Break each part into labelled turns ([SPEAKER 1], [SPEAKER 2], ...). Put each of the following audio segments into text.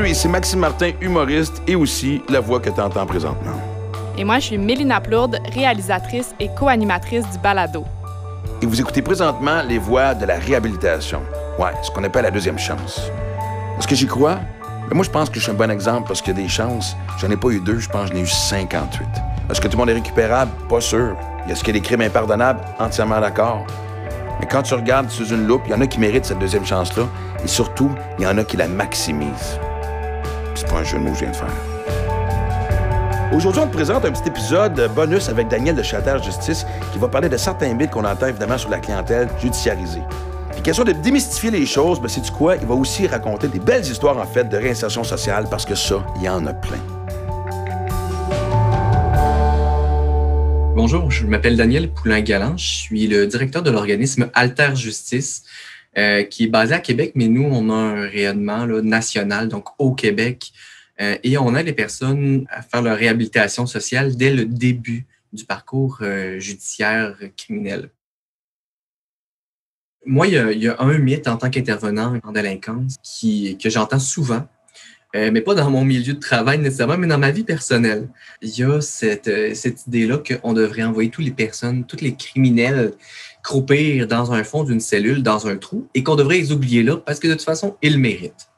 [SPEAKER 1] Salut, ici Maxime Martin, humoriste et aussi la voix que tu entends présentement.
[SPEAKER 2] Et moi, je suis Mélina Plourde, réalisatrice et co-animatrice du balado.
[SPEAKER 1] Et vous écoutez présentement les voix de la réhabilitation. Ouais, ce qu'on appelle la deuxième chance. Est-ce que j'y crois? Mais moi, je pense que je suis un bon exemple parce qu'il y a des chances. J'en ai pas eu deux, je pense que j'en ai eu 58. Est-ce que tout le monde est récupérable? Pas sûr. Est-ce qu'il y a des crimes impardonnables? Entièrement d'accord. Mais quand tu regardes sous une loupe, il y en a qui méritent cette deuxième chance-là. Et surtout, il y en a qui la maximisent. C'est pas un jeu de mots que je viens de faire. Aujourd'hui, on te présente un petit épisode bonus avec Daniel de Châtel Justice qui va parler de certains mythes qu'on entend évidemment sur la clientèle judiciarisée. Puis question de démystifier les choses, ben c'est du quoi? Il va aussi raconter des belles histoires en fait de réinsertion sociale parce que ça, il y en a plein.
[SPEAKER 3] Bonjour, je m'appelle Daniel Poulain-Galant. Je suis le directeur de l'organisme Alter Justice, euh, qui est basé à Québec, mais nous, on a un rayonnement national, donc au Québec. Euh, et on aide les personnes à faire leur réhabilitation sociale dès le début du parcours euh, judiciaire criminel. Moi, il y, a, un mythe en tant qu'intervenant en délinquance qui, que j'entends souvent, euh, mais pas dans mon milieu de travail nécessairement, mais dans ma vie personnelle. Il y a cette, euh, cette idée-là qu'on devrait envoyer toutes les personnes, tous les criminels croupir dans un fond d'une cellule, dans un trou, et qu'on devrait les oublier là parce que de toute façon, ils méritent.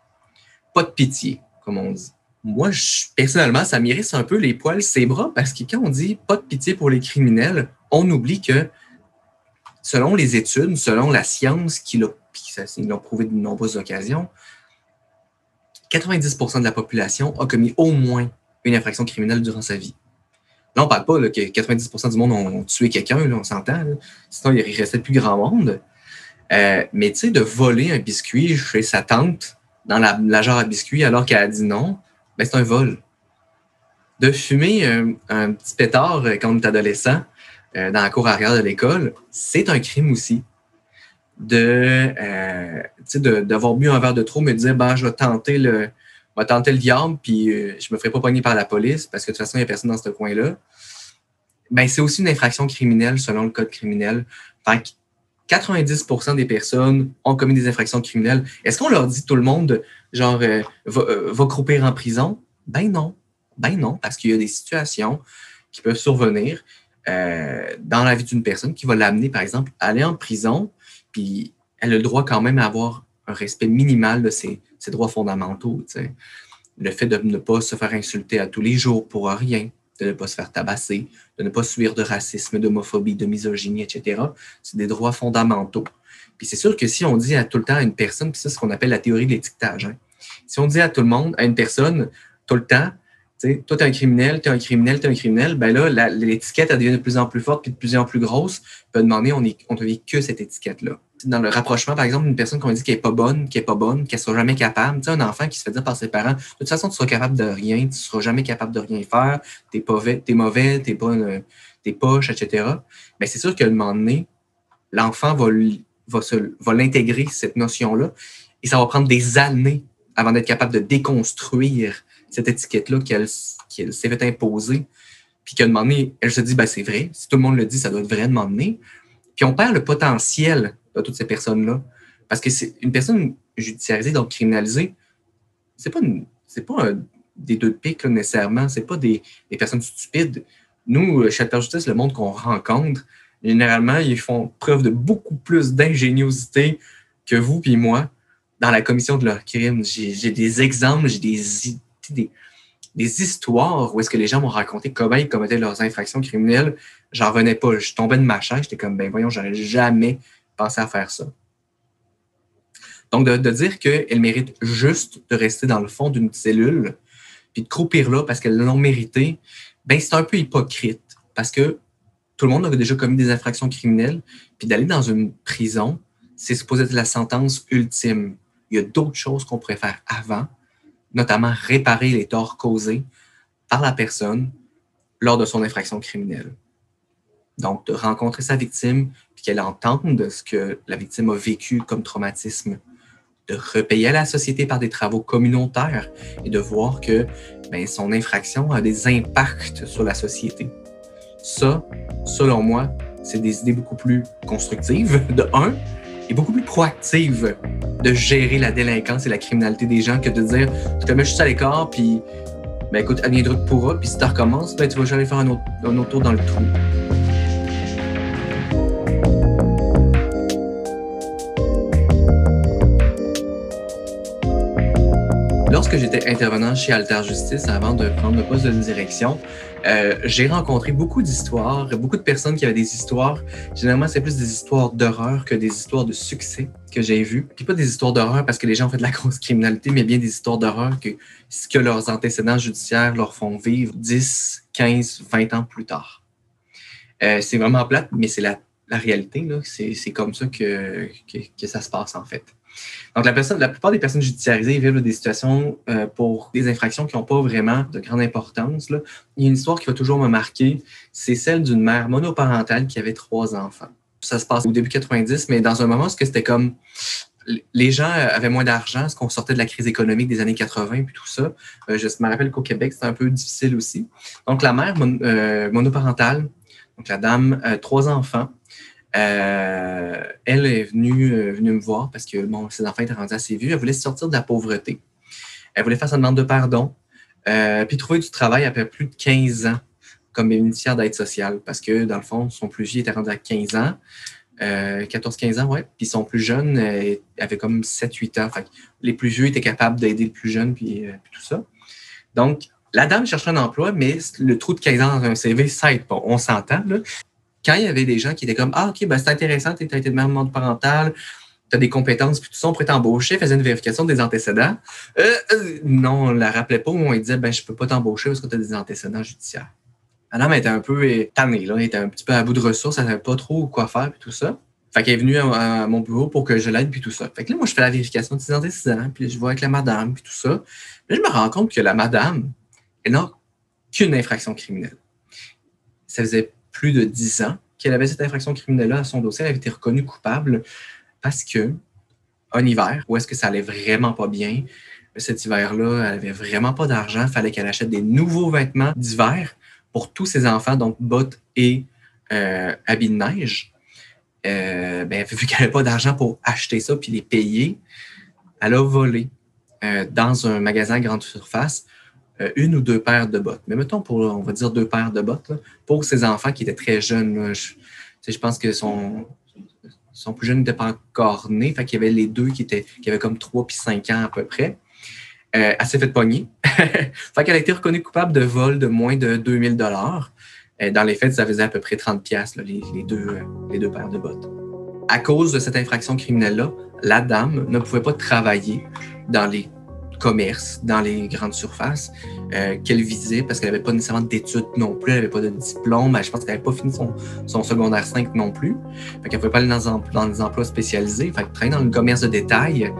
[SPEAKER 3] Pas de pitié, comme on dit. Moi, personnellement, ça m'irrisse un peu les poils, ses bras, parce que quand on dit pas de pitié pour les criminels, on oublie que selon les études, selon la science qui l'ont prouvé de nombreuses occasions, 90% de la population a commis au moins une infraction criminelle durant sa vie. Là, on ne parle pas que 90% du monde ont, tué quelqu'un, on s'entend. Sinon, il restait plus grand monde. Euh, mais tu sais, de voler un biscuit chez sa tante dans la, la jarre à biscuits alors qu'elle a dit non, ben, c'est un vol. De fumer un, petit pétard quand on est adolescent euh, dans la cour arrière de l'école, c'est un crime aussi de euh, d'avoir bu un verre de trop, me dire ben, je vais tenter le va tenter le diable, puis euh, je me ferai pas pogner par la police parce que de toute façon, il n'y a personne dans ce coin-là. Ben, c'est aussi une infraction criminelle selon le code criminel. Fait que 90% des personnes ont commis des infractions criminelles. Est-ce qu'on leur dit tout le monde, genre, euh, va, euh, va, croupir en prison? Ben non. Ben non, parce qu'il y a des situations qui peuvent survenir dans la vie d'une personne qui va l'amener, par exemple, à aller en prison puis elle a le droit quand même à avoir un respect minimal de ses, droits fondamentaux. Le fait de ne pas se faire insulter à tous les jours pour rien, de ne pas se faire tabasser, de ne pas subir de racisme, d'homophobie, de misogynie, etc., c'est des droits fondamentaux. Puis c'est sûr que si on dit à tout le temps à une personne, puis ça c'est ce qu'on appelle la théorie de l'étiquetage, hein. si on dit à tout le monde, à une personne, tout le temps, toi, tu es un criminel, tu es un criminel, tu es un criminel, ben là, l'étiquette, elle devient de plus en plus forte puis de plus en plus grosse. On peut demander, on, est, on te vit que cette étiquette-là. Dans le rapprochement, par exemple, d'une personne qu'on dit qu'elle n'est pas bonne, qu'elle n'est pas bonne, qu'elle ne sera jamais capable, tu sais, un enfant qui se fait dire par ses parents, de toute façon, tu seras capable de rien, tu ne seras jamais capable de rien faire, tu es, es, mauvais, tu n'es t'es poche, etc. Mais c'est sûr qu'à un moment donné, l'enfant va, va l'intégrer, cette notion-là, et ça va prendre des années avant d'être capable de déconstruire cette étiquette-là qu'elle s'est fait imposer, puis qu'à un moment donné, elle se dit, ben, c'est vrai, si tout le monde le dit, ça doit être vrai à un. Puis on perd le potentiel de toutes ces personnes-là. Parce que c'est une personne judiciarisée, donc criminalisée, c'est pas, pas des deux de pique nécessairement, c'est pas des, des, personnes stupides. Nous, chez Justice, le monde qu'on rencontre, généralement, ils font preuve de beaucoup plus d'ingéniosité que vous puis moi dans la commission de leurs crimes. J'ai des exemples, j'ai des, des, histoires où est-ce que les gens m'ont raconté comment ils commettaient leurs infractions criminelles, j'en revenais pas. Je tombais de ma chaise, j'étais comme, ben voyons, j'aurais jamais pensé à faire ça. Donc, de, dire qu'elles méritent juste de rester dans le fond d'une cellule, puis de croupir là parce qu'elles l'ont mérité, ben c'est un peu hypocrite parce que tout le monde a déjà commis des infractions criminelles, puis d'aller dans une prison, c'est supposé être la sentence ultime. Il y a d'autres choses qu'on pourrait faire avant, notamment réparer les torts causés par la personne lors de son infraction criminelle. Donc, de rencontrer sa victime, puis qu'elle entende ce que la victime a vécu comme traumatisme, de repayer à la société par des travaux communautaires et de voir que ben, son infraction a des impacts sur la société. Ça, selon moi, c'est des idées beaucoup plus constructives, de un, est beaucoup plus proactive de gérer la délinquance et la criminalité des gens que de dire tu te mets juste à l'écart, puis ben écoute, adviendra que pourra, puis si tu recommences, ben tu vas jamais faire un autre, un autre tour dans le trou. Lorsque j'étais intervenant chez Alter Justice avant de prendre le poste de direction, euh, j'ai rencontré beaucoup d'histoires, beaucoup de personnes qui avaient des histoires. Généralement, c'est plus des histoires d'horreur que des histoires de succès que j'ai vues. Puis pas des histoires d'horreur parce que les gens ont fait de la grosse criminalité, mais bien des histoires d'horreur que ce que leurs antécédents judiciaires leur font vivre 10, 15, 20 ans plus tard. Euh, c'est vraiment plate, mais c'est la, réalité. C'est comme ça que, que, que ça se passe en fait. Donc, la, personne, la plupart des personnes judiciarisées vivent des situations euh, pour des infractions qui n'ont pas vraiment de grande importance. Il y a une histoire qui va toujours me marquer, c'est celle d'une mère monoparentale qui avait trois enfants. Ça se passe au début 90, mais dans un moment où c'était comme les gens avaient moins d'argent, parce qu'on sortait de la crise économique des années 80 et tout ça. Euh, je me rappelle qu'au Québec, c'était un peu difficile aussi. Donc, la mère euh, monoparentale, donc la dame, trois enfants, euh, elle est venue, euh, venue me voir parce que bon, ses enfants étaient rendus assez vieux. Elle voulait sortir de la pauvreté. Elle voulait faire sa demande de pardon, euh, puis trouver du travail après plus de 15 ans comme bénéficiaire d'aide sociale parce que, dans le fond, son plus vieux était rendu à 15 ans. 14-15 ans, ouais. Puis son plus jeune avait comme 7-8 ans. les plus vieux étaient capables d'aider le plus jeune, puis, puis, tout ça. Donc, la dame cherchait un emploi, mais le trou de 15 ans dans un CV, ça aide pas. On s'entend, là quand il y avait des gens qui étaient comme Ah, OK, ben, c'est intéressant, tu as été de même monde parental, tu as des compétences, puis tout ça, on pourrait t'embaucher, faisait une vérification des antécédents. Euh, euh, non, on ne la rappelait pas, on disait ben, Je ne peux pas t'embaucher parce que tu as des antécédents judiciaires. Madame était un peu tannée, là, elle était un petit peu à bout de ressources, elle savait pas trop quoi faire, puis tout ça. Fait qu'elle est venue à, mon bureau pour que je l'aide, puis tout ça. Fait que là, moi, je fais la vérification de ses antécédents, puis je vois avec la madame, puis tout ça. Puis je me rends compte que la madame, elle n'a qu'une infraction criminelle. Ça faisait plus de dix ans qu'elle avait cette infraction criminelle-là à son dossier. Elle avait été reconnue coupable parce que un hiver où est-ce que ça allait vraiment pas bien, cet hiver-là, elle avait vraiment pas d'argent. Il fallait qu'elle achète des nouveaux vêtements d'hiver pour tous ses enfants, donc bottes et euh, habits de neige. Euh, ben, vu qu'elle n'avait pas d'argent pour acheter ça puis les payer, elle a volé euh, dans un magasin grande surface une ou deux paires de bottes. Mais mettons pour, on va dire, deux paires de bottes pour ses enfants qui étaient très jeunes. Je, pense que son, plus jeune n'était pas encore né. Fait qu'il y avait les deux qui, étaient, qui avaient comme trois puis cinq ans à peu près. Euh, elle s'est fait pogner. fait qu'elle a été reconnue coupable de vol de moins de 2000 dollars. Euh, dans les faits, ça faisait à peu près 30 pièces deux, les deux paires de bottes. À cause de cette infraction criminelle-là, la dame ne pouvait pas travailler dans les commerce dans les grandes surfaces euh, qu'elle visait parce qu'elle n'avait pas nécessairement d'études non plus, elle n'avait pas de diplôme, je pense qu'elle n'avait pas fini son, secondaire 5 non plus. Fait qu'elle ne pouvait pas aller dans, des emplois spécialisés. Fait travailler dans le commerce de détail,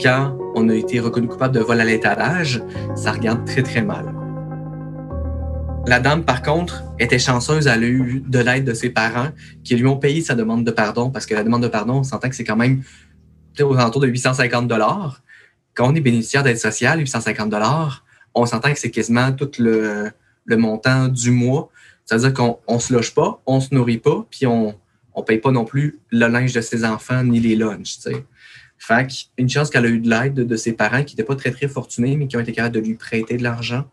[SPEAKER 3] quand on a été reconnu coupable de vol à l'étalage, ça regarde très très mal. La dame, par contre, était chanceuse, elle a eu de l'aide de ses parents qui lui ont payé sa demande de pardon parce que la demande de pardon, on s'entend que c'est quand même aux alentours de 850 dollars quand on est bénéficiaire d'aide sociale, 850 on s'entend que c'est quasiment tout le, montant du mois. C'est-à-dire qu'on ne se loge pas, on ne se nourrit pas, puis on ne paye pas non plus le linge de ses enfants ni les lunchs. T'sais. Fait une chance qu'elle a eu de l'aide de, ses parents qui n'étaient pas très, très fortunés, mais qui ont été capables de lui prêter de l'argent.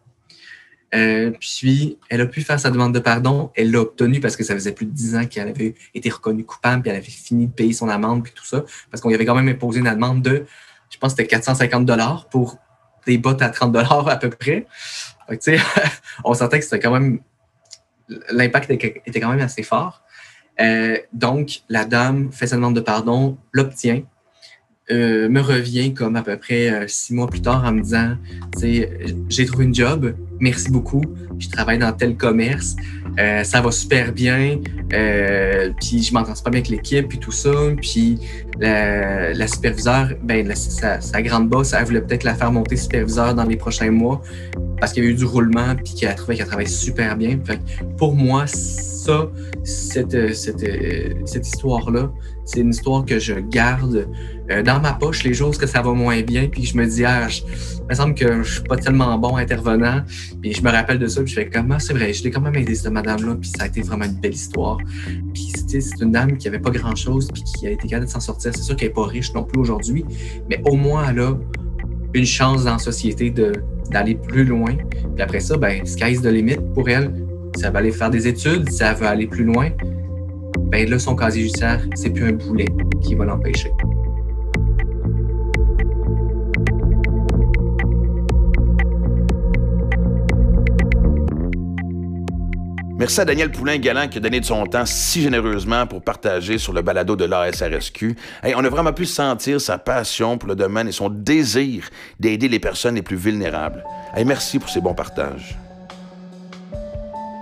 [SPEAKER 3] Euh, puis, elle a pu faire sa demande de pardon. Elle l'a obtenue parce que ça faisait plus de 10 ans qu'elle avait été reconnue coupable, puis elle avait fini de payer son amende, puis tout ça. Parce qu'on lui avait quand même imposé une demande de je pense que c'était 450 dollars pour des bottes à 30 dollars à peu près. on sentait que c'était quand même l'impact était quand même assez fort. Euh, donc, la dame fait sa demande de pardon, l'obtient, euh, me revient comme à peu près euh, six mois plus tard en me disant j'ai trouvé une job, merci beaucoup, je travaille dans tel commerce, euh, ça va super bien, puis je m'entends pas bien avec l'équipe, puis tout ça, puis la, la superviseure, ben, sa, grande boss, elle voulait peut-être la faire monter superviseur dans les prochains mois parce qu'il y a eu du roulement, puis qu'elle a trouvé qu'elle travaille super bien. pour moi, ça, cette, cette, cette histoire-là, c'est une histoire que je garde euh, dans ma poche les jours où ça va moins bien, puis je me dis, ah, il me semble que je suis pas tellement bon intervenant, puis je me rappelle de ça, puis je fais comme, ah, c'est vrai, je l'ai quand même aidé cette madame-là, puis ça a été vraiment une belle histoire. Puis c'est une dame qui avait pas grand-chose, puis qui a été capable de s'en sortir. C'est sûr qu'elle est pas riche non plus aujourd'hui, mais au moins elle a une chance dans la société d'aller plus loin. Puis après ça, ben, sky's the limit pour elle. Elle va aller faire des études, elle veut aller plus loin, ben là, son casier judiciaire, c'est plus un boulet qui va l'empêcher.
[SPEAKER 1] Merci à Daniel Poulain-Galant qui a donné de son temps si généreusement pour partager sur le balado de l'ASRSQ. on a vraiment pu sentir sa passion pour le domaine et son désir d'aider les personnes les plus vulnérables. merci pour ces bons partages.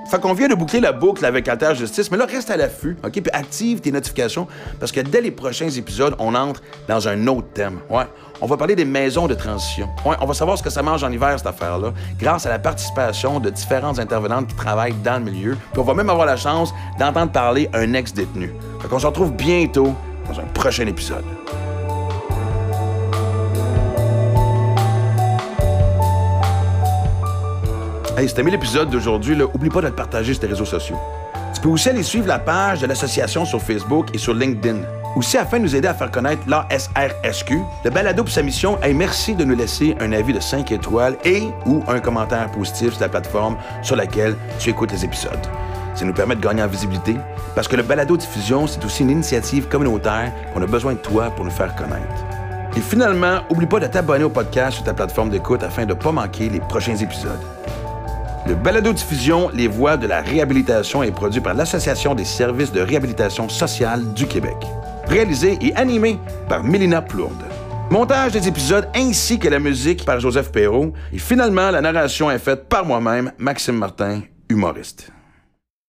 [SPEAKER 1] Fait qu'on vient de boucler la boucle avec Alter Justice, mais là, reste à l'affût, OK? Puis active tes notifications parce que dès les prochains épisodes, on entre dans un autre thème. Ouais. On va parler des maisons de transition. Ouais, on va savoir ce que ça mange en hiver, cette affaire-là, grâce à la participation de différentes intervenantes qui travaillent dans le milieu. Puis on va même avoir la chance d'entendre parler un ex-détenu. Fait qu'on se retrouve bientôt dans un prochain épisode. Hey, si t'as aimé l'épisode d'aujourd'hui, oublie pas de le partager sur tes réseaux sociaux. Tu peux aussi aller suivre la page de l'association sur Facebook et sur LinkedIn. Aussi, afin de nous aider à faire connaître l'ASRSQ, le balado pour sa mission est merci de nous laisser un avis de 5 étoiles et ou un commentaire positif sur la plateforme sur laquelle tu écoutes les épisodes. Ça nous permet de gagner en visibilité parce que le balado diffusion, c'est aussi une initiative communautaire qu'on a besoin de toi pour nous faire connaître. Et finalement, oublie pas de t'abonner au podcast sur ta plateforme d'écoute afin de ne pas manquer les prochains épisodes. Le balado-diffusion Les Voix de la réhabilitation est produit par l'Association des services de réhabilitation sociale du Québec. Réalisé et animé par Mélina Plourde. Montage des épisodes ainsi que la musique par Joseph Perrault. Et finalement, la narration est faite par moi-même, Maxime Martin, humoriste.